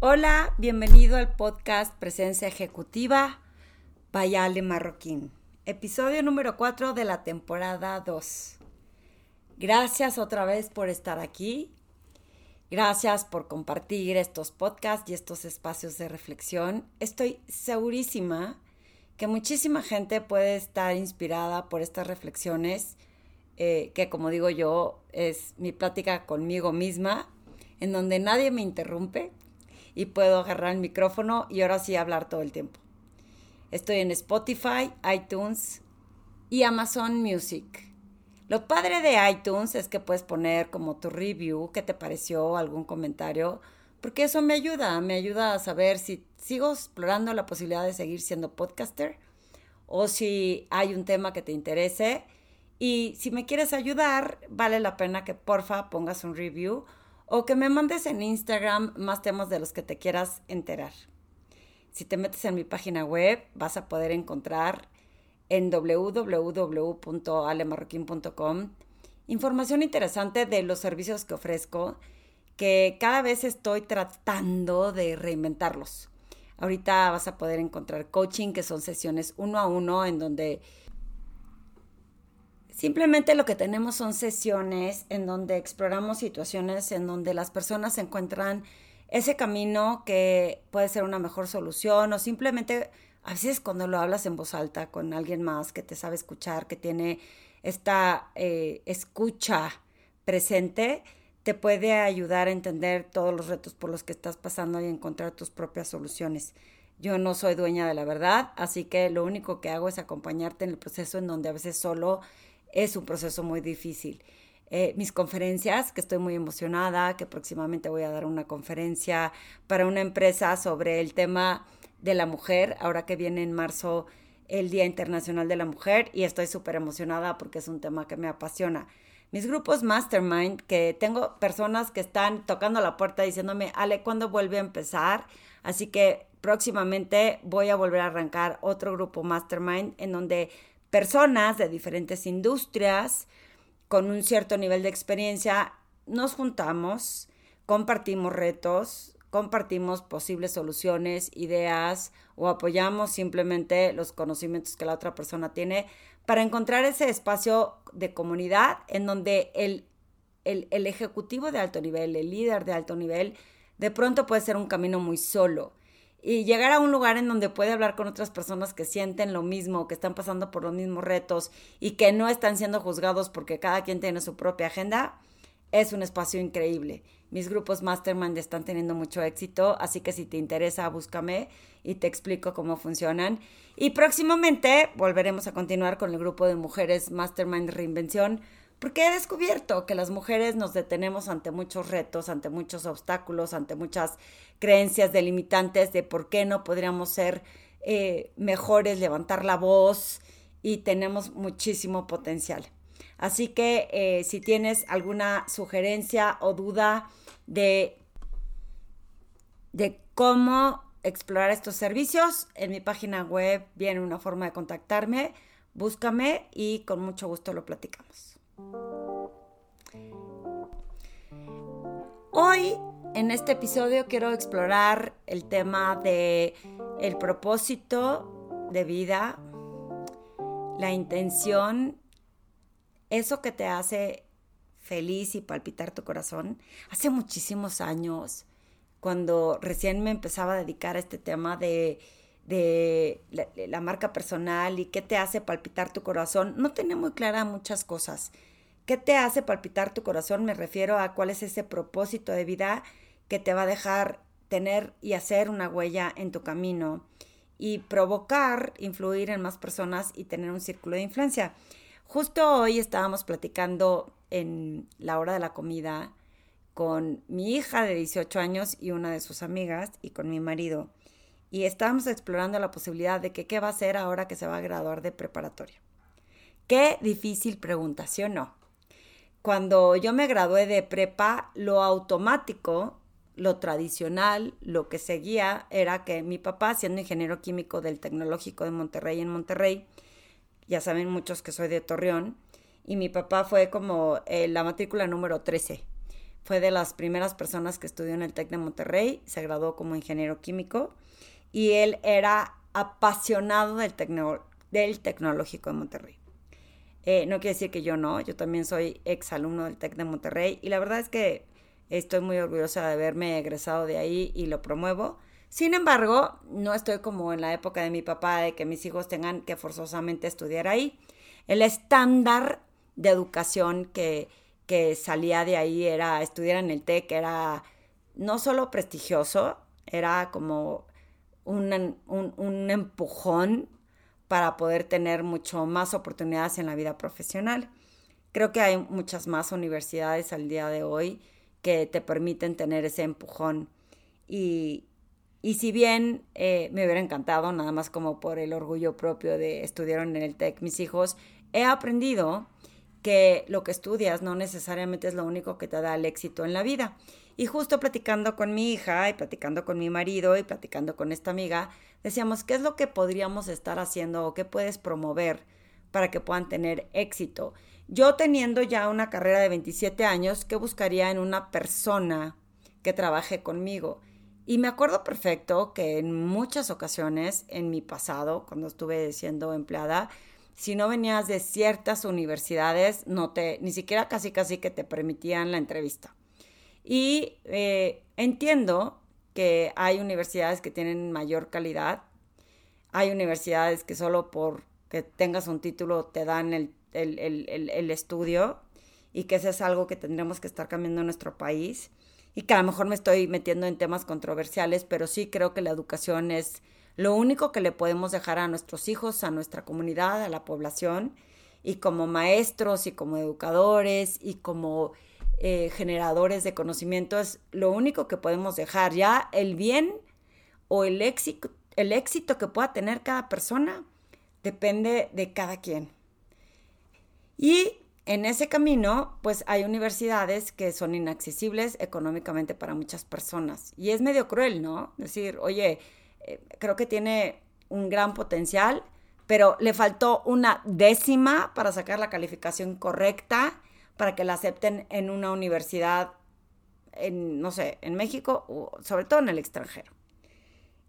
Hola, bienvenido al podcast Presencia Ejecutiva Payale Marroquín, episodio número 4 de la temporada 2. Gracias otra vez por estar aquí. Gracias por compartir estos podcasts y estos espacios de reflexión. Estoy segurísima que muchísima gente puede estar inspirada por estas reflexiones, eh, que como digo yo, es mi plática conmigo misma, en donde nadie me interrumpe y puedo agarrar el micrófono y ahora sí hablar todo el tiempo. Estoy en Spotify, iTunes y Amazon Music. Lo padre de iTunes es que puedes poner como tu review, qué te pareció, algún comentario, porque eso me ayuda, me ayuda a saber si sigo explorando la posibilidad de seguir siendo podcaster o si hay un tema que te interese. Y si me quieres ayudar, vale la pena que porfa pongas un review o que me mandes en Instagram más temas de los que te quieras enterar. Si te metes en mi página web, vas a poder encontrar en www.alemarroquín.com información interesante de los servicios que ofrezco, que cada vez estoy tratando de reinventarlos. Ahorita vas a poder encontrar coaching, que son sesiones uno a uno, en donde simplemente lo que tenemos son sesiones en donde exploramos situaciones en donde las personas encuentran ese camino que puede ser una mejor solución o simplemente a veces cuando lo hablas en voz alta con alguien más que te sabe escuchar, que tiene esta eh, escucha presente, te puede ayudar a entender todos los retos por los que estás pasando y encontrar tus propias soluciones. Yo no soy dueña de la verdad, así que lo único que hago es acompañarte en el proceso en donde a veces solo es un proceso muy difícil. Eh, mis conferencias, que estoy muy emocionada, que próximamente voy a dar una conferencia para una empresa sobre el tema de la mujer, ahora que viene en marzo el Día Internacional de la Mujer y estoy súper emocionada porque es un tema que me apasiona. Mis grupos Mastermind, que tengo personas que están tocando la puerta diciéndome, Ale, ¿cuándo vuelve a empezar? Así que próximamente voy a volver a arrancar otro grupo Mastermind en donde personas de diferentes industrias con un cierto nivel de experiencia nos juntamos, compartimos retos, compartimos posibles soluciones, ideas o apoyamos simplemente los conocimientos que la otra persona tiene para encontrar ese espacio de comunidad en donde el, el, ejecutivo de alto nivel, el líder de alto nivel, de pronto puede ser un camino muy solo. Y llegar a un lugar en donde puede hablar con otras personas que sienten lo mismo, que están pasando por los mismos retos y que no están siendo juzgados porque cada quien tiene su propia agenda, es un espacio increíble. Mis grupos Mastermind están teniendo mucho éxito, así que si te interesa, búscame y te explico cómo funcionan. Y próximamente volveremos a continuar con el grupo de mujeres Mastermind Reinvención, porque he descubierto que las mujeres nos detenemos ante muchos retos, ante muchos obstáculos, ante muchas creencias delimitantes de por qué no podríamos ser eh, mejores, levantar la voz y tenemos muchísimo potencial. Así que eh, si tienes alguna sugerencia o duda de, de cómo explorar estos servicios, en mi página web viene una forma de contactarme, búscame y con mucho gusto lo platicamos. Hoy en este episodio quiero explorar el tema de el propósito de vida, la intención eso que te hace feliz y palpitar tu corazón. Hace muchísimos años, cuando recién me empezaba a dedicar a este tema de, de la, marca personal y qué te hace palpitar tu corazón, no tenía muy clara muchas cosas. ¿Qué te hace palpitar tu corazón? Me refiero a cuál es ese propósito de vida que te va a dejar tener y hacer una huella en tu camino y provocar, influir en más personas y tener un círculo de influencia. Justo hoy estábamos platicando en la hora de la comida con mi hija de 18 años y una de sus amigas y con mi marido. Y estábamos explorando la posibilidad de que qué va a hacer ahora que se va a graduar de preparatoria. Qué difícil pregunta, ¿sí o no? Cuando yo me gradué de prepa, lo automático, lo tradicional, lo que seguía era que mi papá, siendo ingeniero químico del Tecnológico de Monterrey en Monterrey, ya saben muchos que soy de Torreón, y mi papá fue como eh, la matrícula número 13. fue de las primeras personas que estudió en el TEC de Monterrey, se graduó como ingeniero químico y él era apasionado del, del tecnológico de Monterrey. Eh, no quiere decir que yo no, yo también soy ex alumno del TEC de Monterrey y la verdad es que estoy muy orgullosa de haberme egresado de ahí y lo promuevo. Sin embargo, no estoy como en la época de mi papá de que mis hijos tengan que forzosamente estudiar ahí. El estándar de educación que, que salía de ahí era estudiar en el TEC, era no solo prestigioso, era como un, un empujón para poder tener mucho más oportunidades en la vida profesional. Creo que hay muchas más universidades al día de hoy que te permiten tener ese empujón. Y, y si bien eh, me hubiera encantado, nada más como por el orgullo propio de estudiar en el TEC mis hijos, he aprendido que lo que estudias no necesariamente es lo único que te da el éxito en la vida. Y justo platicando con mi hija y platicando con mi marido y platicando con esta amiga, decíamos, ¿qué es lo que podríamos estar haciendo o qué puedes promover para que puedan tener éxito? Yo teniendo ya una carrera de 27 años, ¿qué buscaría en una persona que trabaje conmigo? Y me acuerdo perfecto que en muchas ocasiones en mi pasado, cuando estuve siendo empleada, si no venías de ciertas universidades, no te, ni siquiera casi casi que te permitían la entrevista. Y eh, entiendo que hay universidades que tienen mayor calidad, hay universidades que solo por que tengas un título te dan el, el, estudio y que eso es algo que tendremos que estar cambiando en nuestro país y que a lo mejor me estoy metiendo en temas controversiales, pero sí creo que la educación es lo único que le podemos dejar a nuestros hijos, a nuestra comunidad, a la población, y como maestros y como educadores y como eh, generadores de conocimiento es lo único que podemos dejar. Ya el bien o el éxito, el éxito que pueda tener cada persona depende de cada quien. Y en ese camino, pues hay universidades que son inaccesibles económicamente para muchas personas. Y es medio cruel, ¿no? Decir, oye, eh, creo que tiene un gran potencial, pero le faltó una décima para sacar la calificación correcta para que la acepten en una universidad, en, no sé, en México o sobre todo en el extranjero.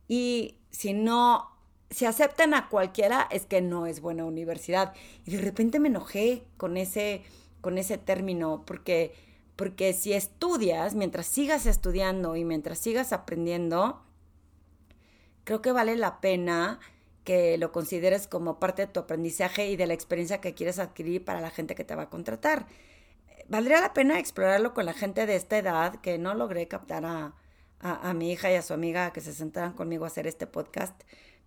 Y si no, si aceptan a cualquiera, es que no es buena universidad. Y de repente me enojé con ese, con ese término, porque, porque si estudias, mientras sigas estudiando y mientras sigas aprendiendo, creo que vale la pena que lo consideres como parte de tu aprendizaje y de la experiencia que quieres adquirir para la gente que te va a contratar valdría la pena explorarlo con la gente de esta edad, que no logré captar a, mi hija y a su amiga que se sentaran conmigo a hacer este podcast.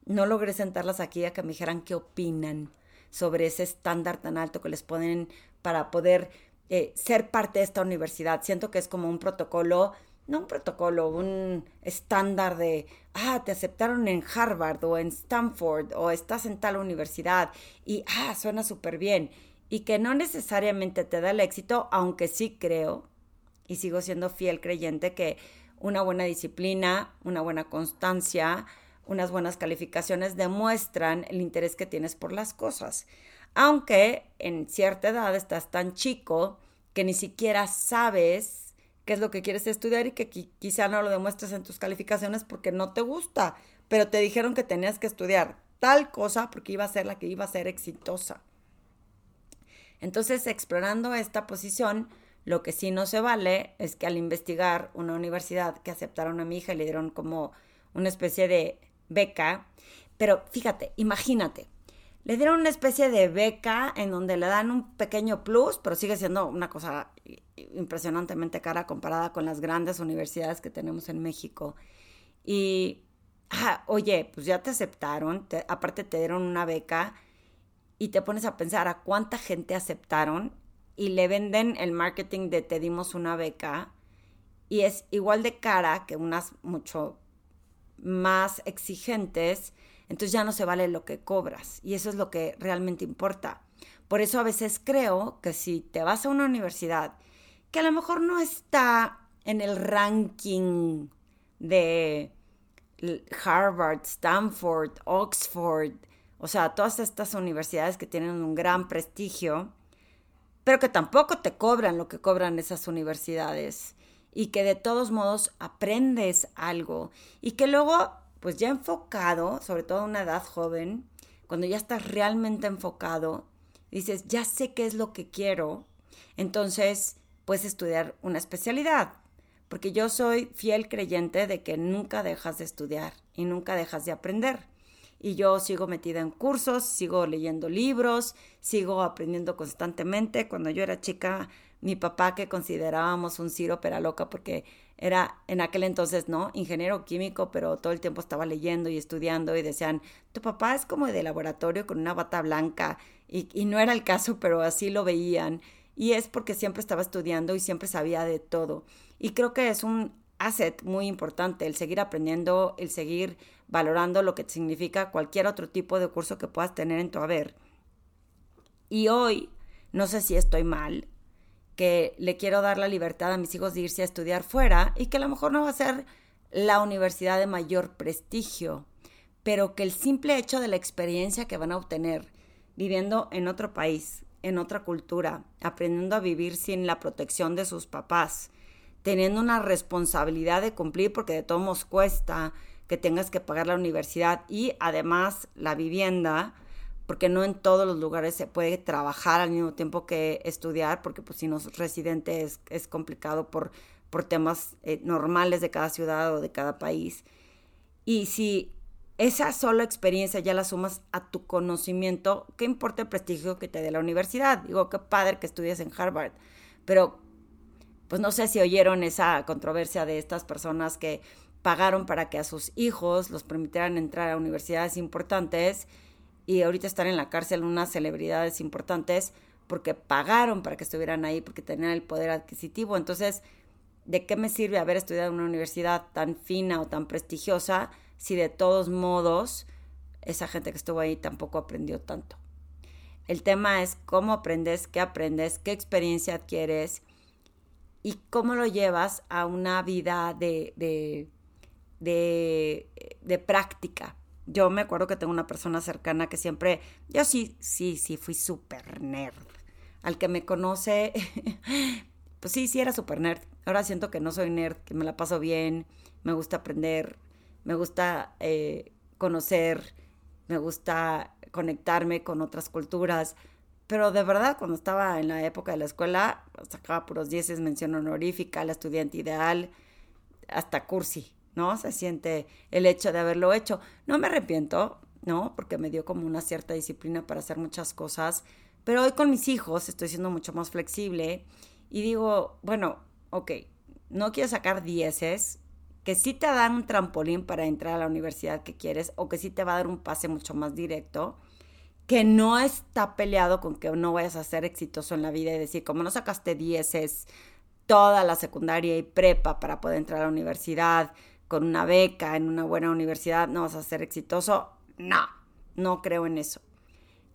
No logré sentarlas aquí a que me dijeran qué opinan sobre ese estándar tan alto que les ponen para poder eh, ser parte de esta universidad. Siento que es como un protocolo, no un protocolo, un estándar de, ah, te aceptaron en Harvard o en Stanford o estás en tal universidad y, ah, suena súper bien y que no necesariamente te da el éxito, aunque sí creo y sigo siendo fiel creyente que una buena disciplina, una buena constancia, unas buenas calificaciones demuestran el interés que tienes por las cosas. Aunque en cierta edad estás tan chico que ni siquiera sabes qué es lo que quieres estudiar y que quizá no lo demuestres en tus calificaciones porque no te gusta, pero te dijeron que tenías que estudiar tal cosa porque iba a ser la que iba a ser exitosa. Entonces, explorando esta posición, lo que sí no se vale es que al investigar una universidad que aceptaron a mi hija y le dieron como una especie de beca, pero fíjate, imagínate, le dieron una especie de beca en donde le dan un pequeño plus, pero sigue siendo una cosa impresionantemente cara comparada con las grandes universidades que tenemos en México. Y, ah, oye, pues ya te aceptaron, aparte te dieron una beca y te pones a pensar a cuánta gente aceptaron y le venden el marketing de te dimos una beca y es igual de cara que unas mucho más exigentes, entonces ya no se vale lo que cobras y eso es lo que realmente importa. Por eso a veces creo que si te vas a una universidad que a lo mejor no está en el ranking de Harvard, Stanford, Oxford, o sea, todas estas universidades que tienen un gran prestigio, pero que tampoco te cobran lo que cobran esas universidades. y que de todos modos aprendes algo y que luego, pues ya enfocado, sobre todo a una edad joven, cuando ya estás realmente enfocado, dices, ya sé qué es lo que quiero, entonces puedes estudiar una especialidad, porque yo soy fiel creyente de que nunca dejas de estudiar y nunca dejas de aprender. Y yo sigo metida en cursos, sigo leyendo libros, sigo aprendiendo constantemente. Cuando yo era chica, mi papá, que considerábamos un Ciro pera loca, porque era en aquel entonces, ¿no? Ingeniero químico, pero todo el tiempo estaba leyendo y estudiando y decían, tu papá es como de laboratorio con una bata blanca. Y, y no era el caso, pero así lo veían. Y es porque siempre estaba estudiando y siempre sabía de todo. Y creo que es un asset muy importante el seguir aprendiendo, el seguir valorando lo que significa cualquier otro tipo de curso que puedas tener en tu haber. Y hoy, no sé si estoy mal, que le quiero dar la libertad a mis hijos de irse a estudiar fuera y que a lo mejor no va a ser la universidad de mayor prestigio, pero que el simple hecho de la experiencia que van a obtener viviendo en otro país, en otra cultura, aprendiendo a vivir sin la protección de sus papás, teniendo una responsabilidad de cumplir porque de todos modos cuesta que tengas que pagar la universidad y además la vivienda, porque no en todos los lugares se puede trabajar al mismo tiempo que estudiar, porque pues si no es residente es, complicado por, por temas eh, normales de cada ciudad o de cada país. Y si esa sola experiencia ya la sumas a tu conocimiento, ¿qué importa el prestigio que te dé la universidad? Digo, qué padre que estudies en Harvard, pero pues no sé si oyeron esa controversia de estas personas que pagaron para que a sus hijos los permitieran entrar a universidades importantes y ahorita están en la cárcel unas celebridades importantes porque pagaron para que estuvieran ahí, porque tenían el poder adquisitivo. Entonces, ¿de qué me sirve haber estudiado en una universidad tan fina o tan prestigiosa si de todos modos esa gente que estuvo ahí tampoco aprendió tanto? El tema es cómo aprendes, qué aprendes, qué experiencia adquieres y cómo lo llevas a una vida de, de, de, práctica. Yo me acuerdo que tengo una persona cercana que siempre, yo sí, sí, sí, fui súper nerd. Al que me conoce, pues sí, sí era súper nerd. Ahora siento que no soy nerd, que me la paso bien, me gusta aprender, me gusta eh, conocer, me gusta conectarme con otras culturas. Pero de verdad, cuando estaba en la época de la escuela, sacaba puros dieces, mención honorífica, la estudiante ideal, hasta cursi, ¿no? Se siente el hecho de haberlo hecho. No me arrepiento, ¿no? Porque me dio como una cierta disciplina para hacer muchas cosas. Pero hoy con mis hijos estoy siendo mucho más flexible y digo, bueno, ok, no quiero sacar dieces, que sí te dan un trampolín para entrar a la universidad que quieres o que sí te va a dar un pase mucho más directo que no está peleado con que no vayas a ser exitoso en la vida y decir, como no sacaste dieces toda la secundaria y prepa para poder entrar a la universidad con una beca en una buena universidad, no vas a ser exitoso. No, no creo en eso.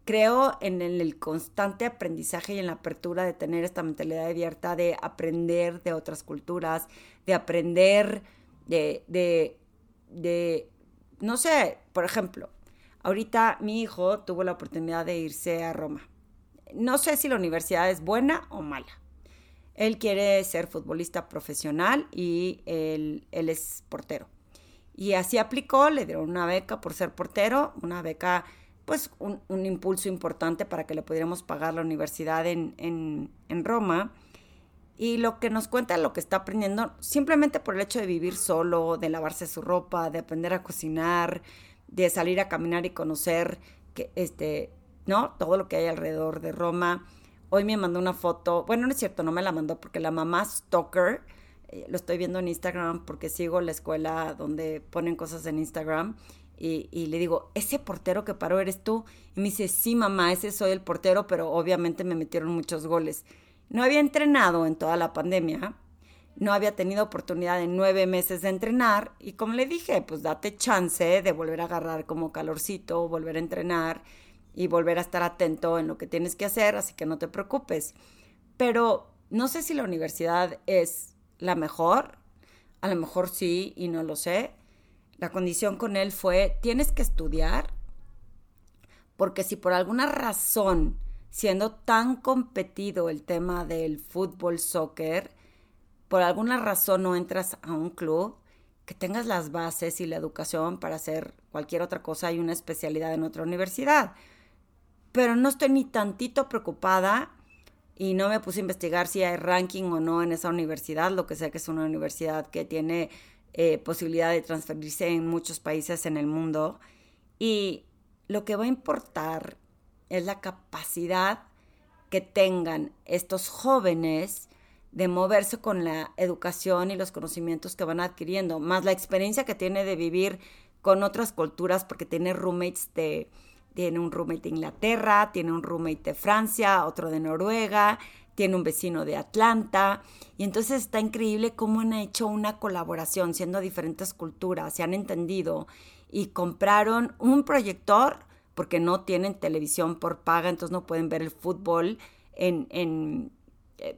Creo en el constante aprendizaje y en la apertura de tener esta mentalidad abierta de aprender de otras culturas, de aprender de, de, de no sé, por ejemplo, Ahorita mi hijo tuvo la oportunidad de irse a Roma. No sé si la universidad es buena o mala. Él quiere ser futbolista profesional y él, es portero. Y así aplicó, le dieron una beca por ser portero, una beca, pues un, impulso importante para que le pudiéramos pagar la universidad en, en Roma. Y lo que nos cuenta, lo que está aprendiendo, simplemente por el hecho de vivir solo, de lavarse su ropa, de aprender a cocinar, de salir a caminar y conocer que, este, ¿no? Todo lo que hay alrededor de Roma. Hoy me mandó una foto, bueno, no es cierto, no me la mandó porque la mamá Stalker, eh, lo estoy viendo en Instagram porque sigo la escuela donde ponen cosas en Instagram y, y, le digo, ¿ese portero que paró eres tú? Y me dice, sí, mamá, ese soy el portero, pero obviamente me metieron muchos goles. No había entrenado en toda la pandemia, no había tenido oportunidad en nueve meses de entrenar y como le dije, pues date chance de volver a agarrar como calorcito, volver a entrenar y volver a estar atento en lo que tienes que hacer, así que no te preocupes. Pero no sé si la universidad es la mejor, a lo mejor sí y no lo sé. La condición con él fue, tienes que estudiar, porque si por alguna razón, siendo tan competido el tema del fútbol, soccer, por alguna razón no entras a un club, que tengas las bases y la educación para hacer cualquier otra cosa y una especialidad en otra universidad. Pero no estoy ni tantito preocupada y no me puse a investigar si hay ranking o no en esa universidad, lo que sé que es una universidad que tiene eh, posibilidad de transferirse en muchos países en el mundo. Y lo que va a importar es la capacidad que tengan estos jóvenes de moverse con la educación y los conocimientos que van adquiriendo, más la experiencia que tiene de vivir con otras culturas, porque tiene roommates de, tiene un roommate de Inglaterra, tiene un roommate de Francia, otro de Noruega, tiene un vecino de Atlanta, y entonces está increíble cómo han hecho una colaboración siendo diferentes culturas, se han entendido y compraron un proyector porque no tienen televisión por paga, entonces no pueden ver el fútbol en, en,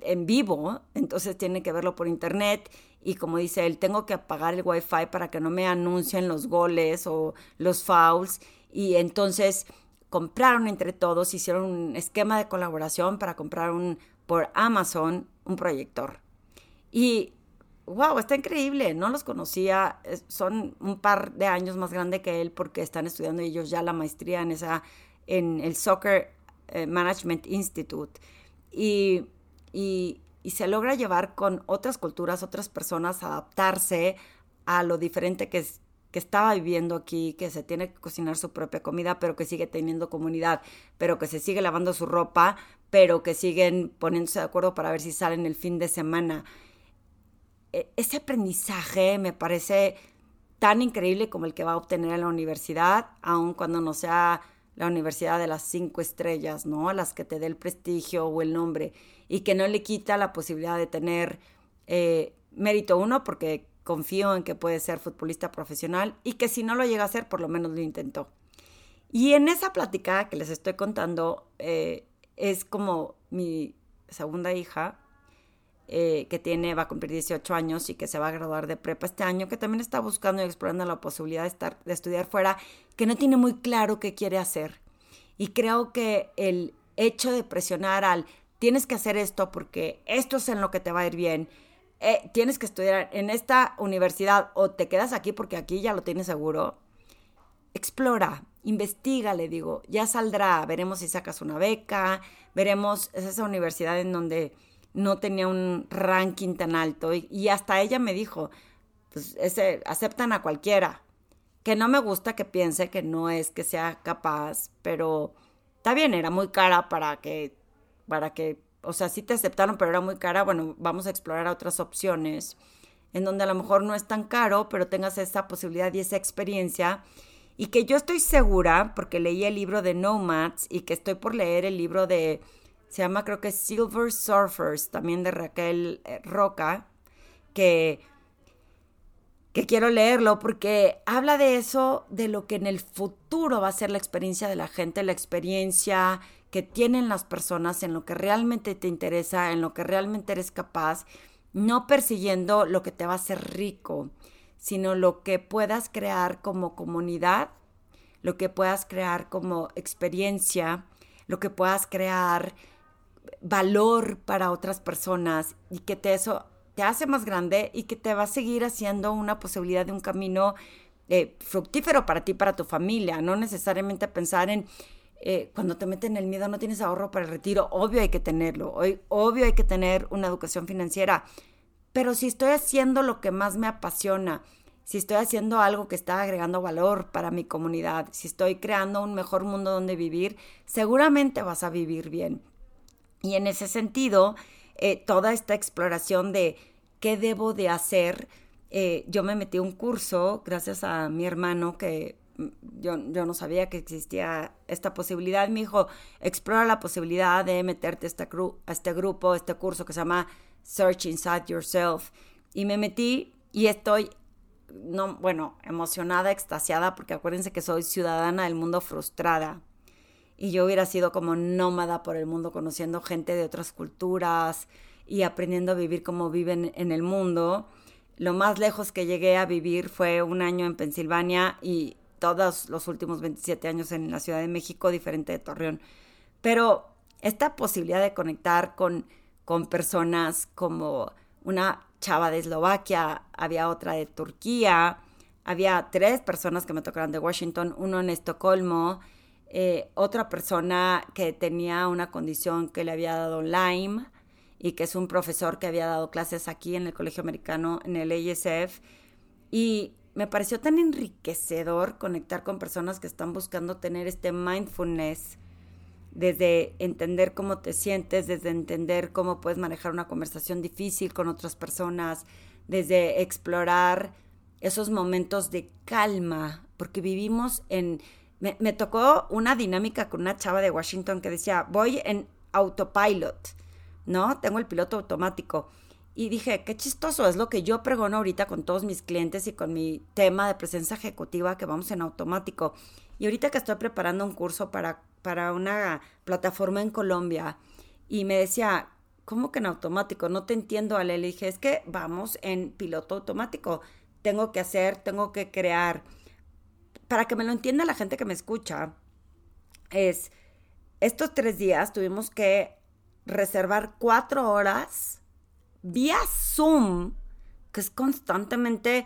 en vivo, entonces tienen que verlo por internet y como dice él, tengo que apagar el wifi para que no me anuncien los goles o los fouls y entonces compraron entre todos, hicieron un esquema de colaboración para comprar un por Amazon un proyector. Y wow, está increíble, no los conocía, son un par de años más grande que él porque están estudiando ellos ya la maestría en esa en el Soccer eh, Management Institute y, y, se logra llevar con otras culturas, otras personas, adaptarse a lo diferente que, es, que estaba viviendo aquí, que se tiene que cocinar su propia comida, pero que sigue teniendo comunidad, pero que se sigue lavando su ropa, pero que siguen poniéndose de acuerdo para ver si salen el fin de semana. E, ese aprendizaje me parece tan increíble como el que va a obtener en la universidad, aun cuando no sea la universidad de las cinco estrellas, ¿no? A las que te dé el prestigio o el nombre y que no le quita la posibilidad de tener eh, mérito uno porque confío en que puede ser futbolista profesional y que si no lo llega a hacer, por lo menos lo intentó. Y en esa plática que les estoy contando, eh, es como mi segunda hija, eh, que tiene, va a cumplir 18 años y que se va a graduar de prepa este año, que también está buscando y explorando la posibilidad de, estar, de estudiar fuera, que no tiene muy claro qué quiere hacer. Y creo que el hecho de presionar al tienes que hacer esto porque esto es en lo que te va a ir bien, eh, tienes que estudiar en esta universidad o te quedas aquí porque aquí ya lo tienes seguro, explora, investiga, le digo, ya saldrá, veremos si sacas una beca, veremos, es esa universidad en donde no tenía un ranking tan alto y, hasta ella me dijo, pues ese, aceptan a cualquiera, que no me gusta que piense que no es que sea capaz, pero está bien, era muy cara para que, para que, o sea, sí te aceptaron, pero era muy cara, bueno, vamos a explorar otras opciones en donde a lo mejor no es tan caro, pero tengas esa posibilidad y esa experiencia. Y que yo estoy segura, porque leí el libro de Nomads y que estoy por leer el libro de se llama creo que Silver Surfers, también de Raquel eh, Roca, que, que quiero leerlo porque habla de eso, de lo que en el futuro va a ser la experiencia de la gente, la experiencia que tienen las personas en lo que realmente te interesa, en lo que realmente eres capaz, no persiguiendo lo que te va a hacer rico, sino lo que puedas crear como comunidad, lo que puedas crear como experiencia, lo que puedas crear valor para otras personas y que te eso te hace más grande y que te va a seguir haciendo una posibilidad de un camino eh, fructífero para ti, para tu familia, no necesariamente pensar en eh, cuando te meten el miedo no tienes ahorro para el retiro, obvio hay que tenerlo, hoy, obvio hay que tener una educación financiera, pero si estoy haciendo lo que más me apasiona, si estoy haciendo algo que está agregando valor para mi comunidad, si estoy creando un mejor mundo donde vivir, seguramente vas a vivir bien. Y en ese sentido, eh, toda esta exploración de qué debo de hacer, eh, yo me metí un curso gracias a mi hermano que mm, yo, yo, no sabía que existía esta posibilidad. Me dijo, explora la posibilidad de meterte a este, a este grupo, a este curso que se llama Search Inside Yourself. Y me metí y estoy, no, bueno, emocionada, extasiada, porque acuérdense que soy ciudadana del mundo frustrada y yo hubiera sido como nómada por el mundo, conociendo gente de otras culturas y aprendiendo a vivir como viven en el mundo. Lo más lejos que llegué a vivir fue un año en Pensilvania y todos los últimos 27 años en la Ciudad de México, diferente de Torreón. Pero esta posibilidad de conectar con, con personas como una chava de Eslovaquia, había otra de Turquía, había tres personas que me tocaron de Washington, uno en Estocolmo, eh, otra persona que tenía una condición que le había dado Lyme y que es un profesor que había dado clases aquí en el Colegio Americano, en el ASF. Y me pareció tan enriquecedor conectar con personas que están buscando tener este mindfulness, desde entender cómo te sientes, desde entender cómo puedes manejar una conversación difícil con otras personas, desde explorar esos momentos de calma, porque vivimos en... Me, tocó una dinámica con una chava de Washington que decía, voy en autopilot, ¿no? Tengo el piloto automático. Y dije, qué chistoso, es lo que yo pregono ahorita con todos mis clientes y con mi tema de presencia ejecutiva que vamos en automático. Y ahorita que estoy preparando un curso para, para una plataforma en Colombia y me decía, ¿cómo que en automático? No te entiendo, Ale. Le dije, es que vamos en piloto automático. Tengo que hacer, tengo que crear. Para que me lo entienda la gente que me escucha, es, estos tres días tuvimos que reservar cuatro horas vía Zoom, que es constantemente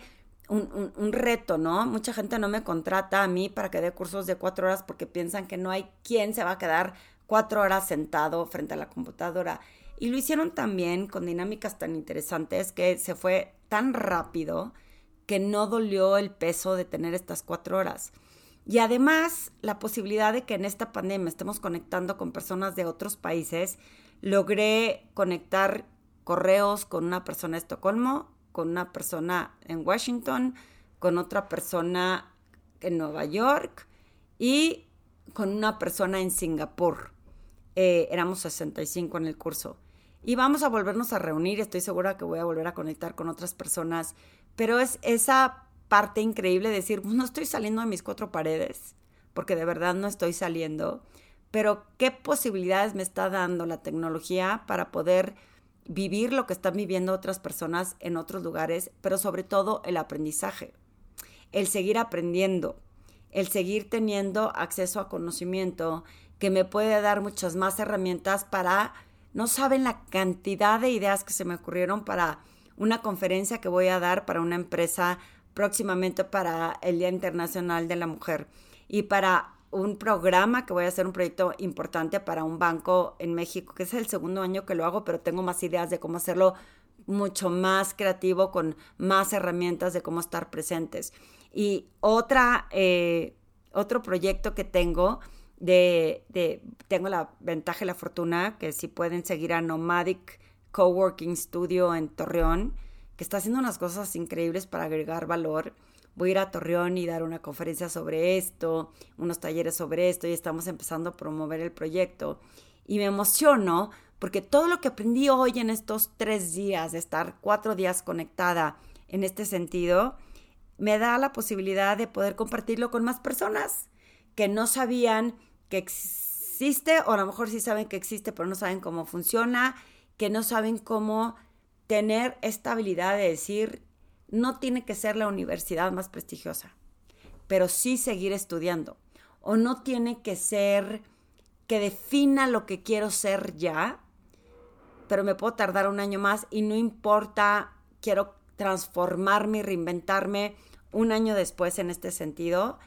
un, reto, ¿no? Mucha gente no me contrata a mí para que dé cursos de cuatro horas porque piensan que no hay quien se va a quedar cuatro horas sentado frente a la computadora. Y lo hicieron también con dinámicas tan interesantes que se fue tan rápido que no dolió el peso de tener estas cuatro horas. Y además, la posibilidad de que en esta pandemia estemos conectando con personas de otros países, logré conectar correos con una persona de Estocolmo, con una persona en Washington, con otra persona en Nueva York y con una persona en Singapur. Eh, éramos 65 en el curso. Y vamos a volvernos a reunir, estoy segura que voy a volver a conectar con otras personas, pero es esa parte increíble de decir, no estoy saliendo de mis cuatro paredes, porque de verdad no estoy saliendo, pero qué posibilidades me está dando la tecnología para poder vivir lo que están viviendo otras personas en otros lugares, pero sobre todo el aprendizaje, el seguir aprendiendo, el seguir teniendo acceso a conocimiento que me puede dar muchas más herramientas para, no saben la cantidad de ideas que se me ocurrieron para una conferencia que voy a dar para una empresa próximamente para el Día Internacional de la Mujer y para un programa que voy a hacer un proyecto importante para un banco en México, que es el segundo año que lo hago, pero tengo más ideas de cómo hacerlo mucho más creativo, con más herramientas de cómo estar presentes. Y otra, eh, otro proyecto que tengo, de, de, tengo la ventaja y la fortuna que si pueden seguir a Nomadic Coworking Studio en Torreón, que está haciendo unas cosas increíbles para agregar valor voy a ir a Torreón y dar una conferencia sobre esto, unos talleres sobre esto y estamos empezando a promover el proyecto. Y me emociono porque todo lo que aprendí hoy en estos tres días, de estar cuatro días conectada en este sentido, me da la posibilidad de poder compartirlo con más personas que no sabían que existe, o a lo mejor sí saben que existe, pero no saben cómo funciona, que no saben cómo tener esta habilidad de decir, no tiene que ser la universidad más prestigiosa, pero sí seguir estudiando. O no tiene que ser que defina lo que quiero ser ya, pero me puedo tardar un año más y no importa, quiero transformarme y reinventarme un año después en este sentido.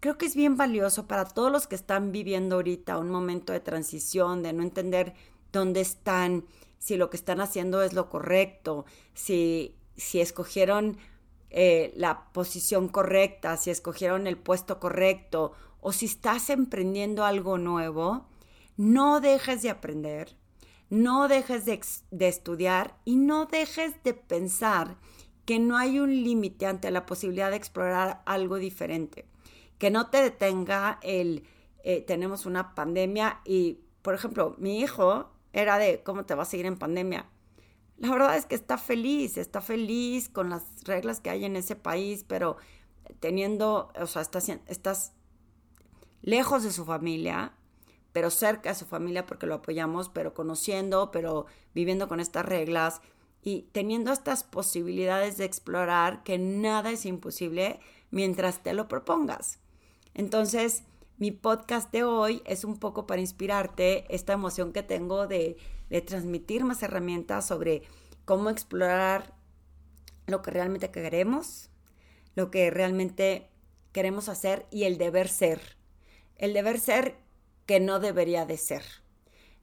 Creo que es bien valioso para todos los que están viviendo ahorita un momento de transición, de no entender dónde están, si lo que están haciendo es lo correcto, si si escogieron eh, la posición correcta, si escogieron el puesto correcto o si estás emprendiendo algo nuevo, no dejes de aprender, no dejes de, de estudiar y no dejes de pensar que no hay un límite ante la posibilidad de explorar algo diferente, que no te detenga el eh, tenemos una pandemia y, por ejemplo, mi hijo era de cómo te vas a ir en pandemia la verdad es que está feliz, está feliz con las reglas que hay en ese país, pero teniendo, o sea, estás, estás lejos de su familia, pero cerca de su familia porque lo apoyamos, pero conociendo, pero viviendo con estas reglas y teniendo estas posibilidades de explorar que nada es imposible mientras te lo propongas. Entonces, mi podcast de hoy es un poco para inspirarte esta emoción que tengo de, transmitir más herramientas sobre cómo explorar lo que realmente queremos, lo que realmente queremos hacer y el deber ser. El deber ser que no debería de ser.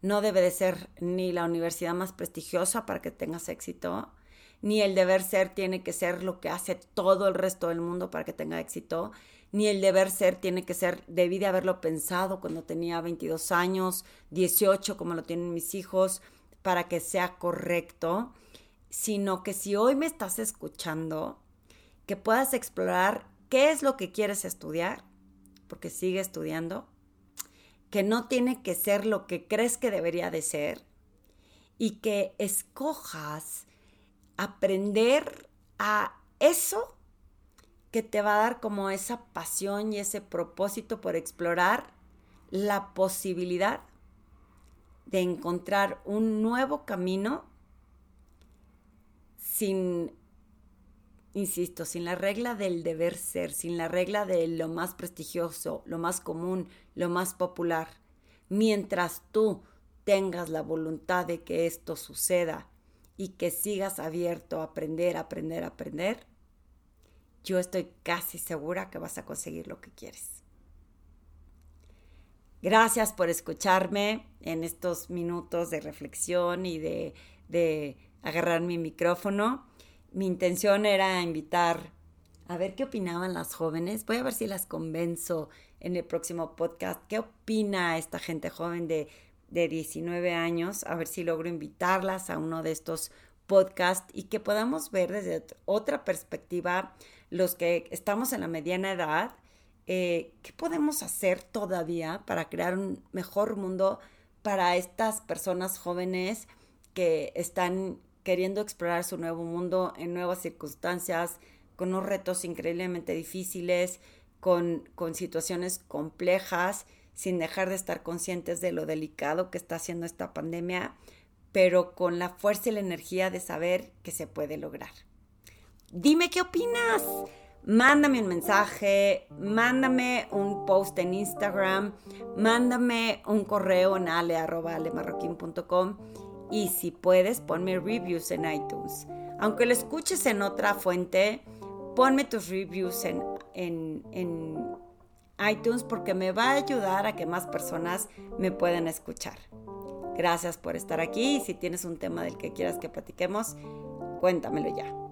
No debe de ser ni la universidad más prestigiosa para que tengas éxito, ni el deber ser tiene que ser lo que hace todo el resto del mundo para que tenga éxito, ni el deber ser tiene que ser, debí de haberlo pensado cuando tenía 22 años, 18 como lo tienen mis hijos, para que sea correcto, sino que si hoy me estás escuchando, que puedas explorar qué es lo que quieres estudiar, porque sigue estudiando, que no tiene que ser lo que crees que debería de ser, y que escojas aprender a eso que te va a dar como esa pasión y ese propósito por explorar la posibilidad de encontrar un nuevo camino sin, insisto, sin la regla del deber ser, sin la regla de lo más prestigioso, lo más común, lo más popular. Mientras tú tengas la voluntad de que esto suceda y que sigas abierto a aprender, aprender, aprender, yo estoy casi segura que vas a conseguir lo que quieres. Gracias por escucharme en estos minutos de reflexión y de, de agarrar mi micrófono. Mi intención era invitar a ver qué opinaban las jóvenes. Voy a ver si las convenzo en el próximo podcast. ¿Qué opina esta gente joven de de 19 años, a ver si logro invitarlas a uno de estos podcasts y que podamos ver desde otra perspectiva los que estamos en la mediana edad, eh, qué podemos hacer todavía para crear un mejor mundo para estas personas jóvenes que están queriendo explorar su nuevo mundo en nuevas circunstancias, con unos retos increíblemente difíciles, con, con situaciones complejas sin dejar de estar conscientes de lo delicado que está haciendo esta pandemia, pero con la fuerza y la energía de saber que se puede lograr. Dime qué opinas. Mándame un mensaje, mándame un post en Instagram, mándame un correo en ale.alemarroquín.com y si puedes, ponme reviews en iTunes. Aunque lo escuches en otra fuente, ponme tus reviews en, en, en iTunes porque me va a ayudar a que más personas me puedan escuchar. Gracias por estar aquí y si tienes un tema del que quieras que platiquemos, cuéntamelo ya.